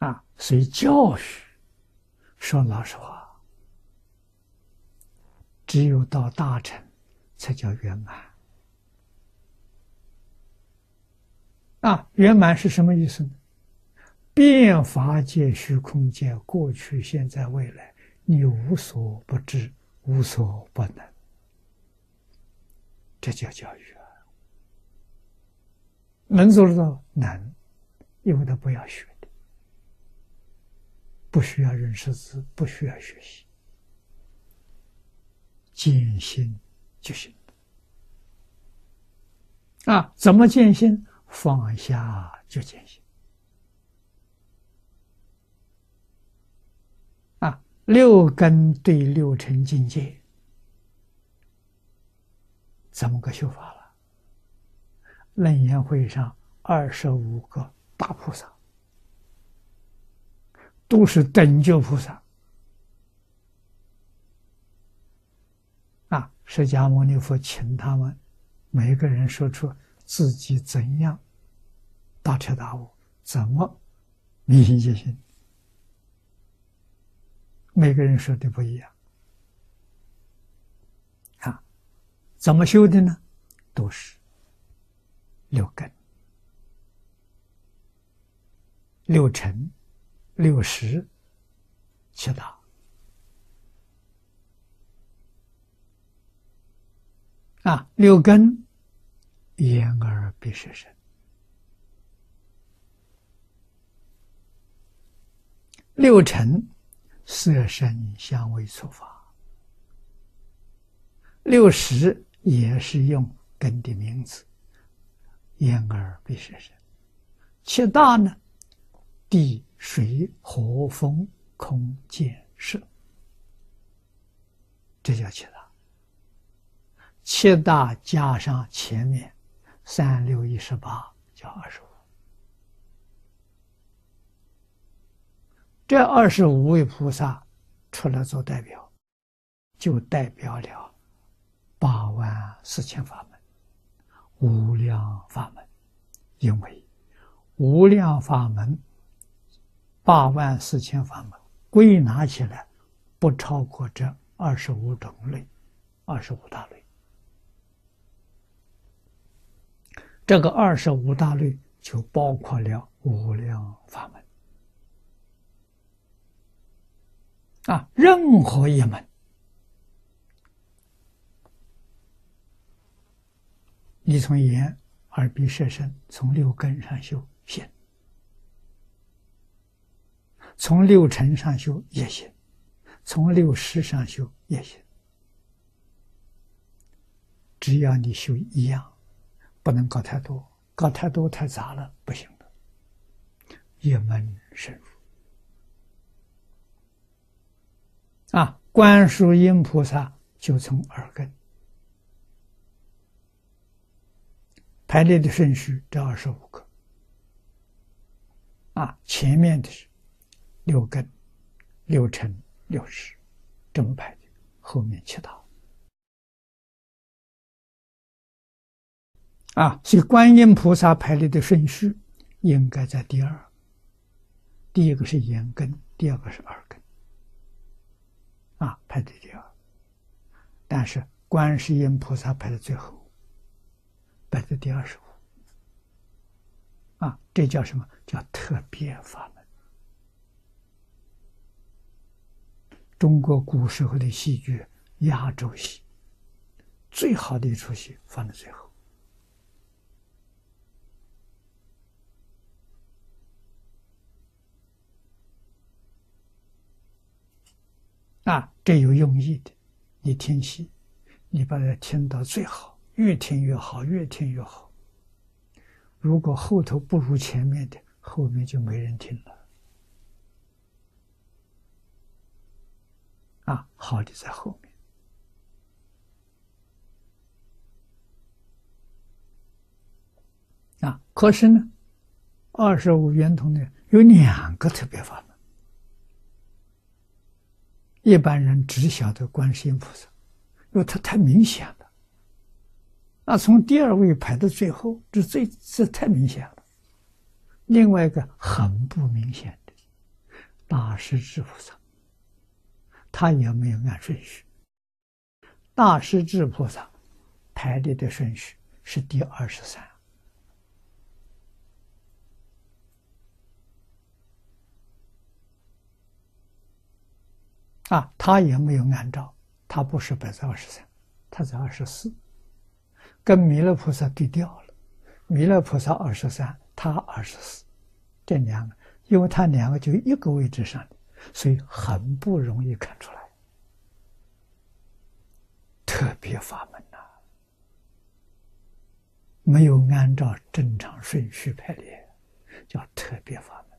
啊，所以教育，说老实话，只有到大成才叫圆满。啊，圆满是什么意思呢？变法界、虚空界，过去、现在、未来，你无所不知，无所不能，这叫教育啊！能做得到？能，因为他不要学，不需要认识字，不需要学习，见心就行啊，怎么见心？放下就见心。啊六根对六尘境界，怎么个修法了？楞严会上二十五个大菩萨，都是等觉菩萨。啊，释迦牟尼佛请他们每个人说出自己怎样大彻大悟，怎么明心见性。每个人说的不一样，啊，怎么修的呢？都是六根、六尘、六识、七大啊，六根眼耳鼻舌身，六尘。色身香味触法，六识也是用根的名字，眼耳鼻舌身。七大呢，地水火风空见色，这叫七大。七大加上前面三六一十八，叫二十五。这二十五位菩萨出来做代表，就代表了八万四千法门、无量法门。因为无量法门、八万四千法门归纳起来，不超过这二十五种类、二十五大类。这个二十五大类就包括了无量法门。啊，任何一门，你从眼、耳、鼻、舌、身，从六根上修行，从六尘上修也行，从六识上修也行。只要你修一样，不能搞太多，搞太多太杂了，不行的。一门深入。啊，观世音菩萨就从耳根排列的顺序，这二十五个。啊，前面的是六根、六尘、六识，这么排的，后面七道。啊，所以观音菩萨排列的顺序应该在第二，第一个是眼根，第二个是耳根。啊，排在第二，但是观世音菩萨排在最后，排在第二十五。啊，这叫什么叫特别法门？中国古时候的戏剧压轴戏，最好的一出戏放在最后。啊，这有用意的。你听戏，你把它听到最好，越听越好，越听越好。如果后头不如前面的，后面就没人听了。啊，好的在后面。啊，可是呢，二十五圆通呢，有两个特别法门。一般人只晓得观世音菩萨，因为他太明显了。那从第二位排到最后，这最这太明显了。另外一个很不明显的，大势至菩萨，他也没有按顺序。大势至菩萨排列的顺序是第二十三。啊，他也没有按照，他不是摆在二十三，他在二十四，跟弥勒菩萨对调了。弥勒菩萨二十三，他二十四，这两个，因为他两个就一个位置上的，所以很不容易看出来。特别法门呐，没有按照正常顺序排列，叫特别法门。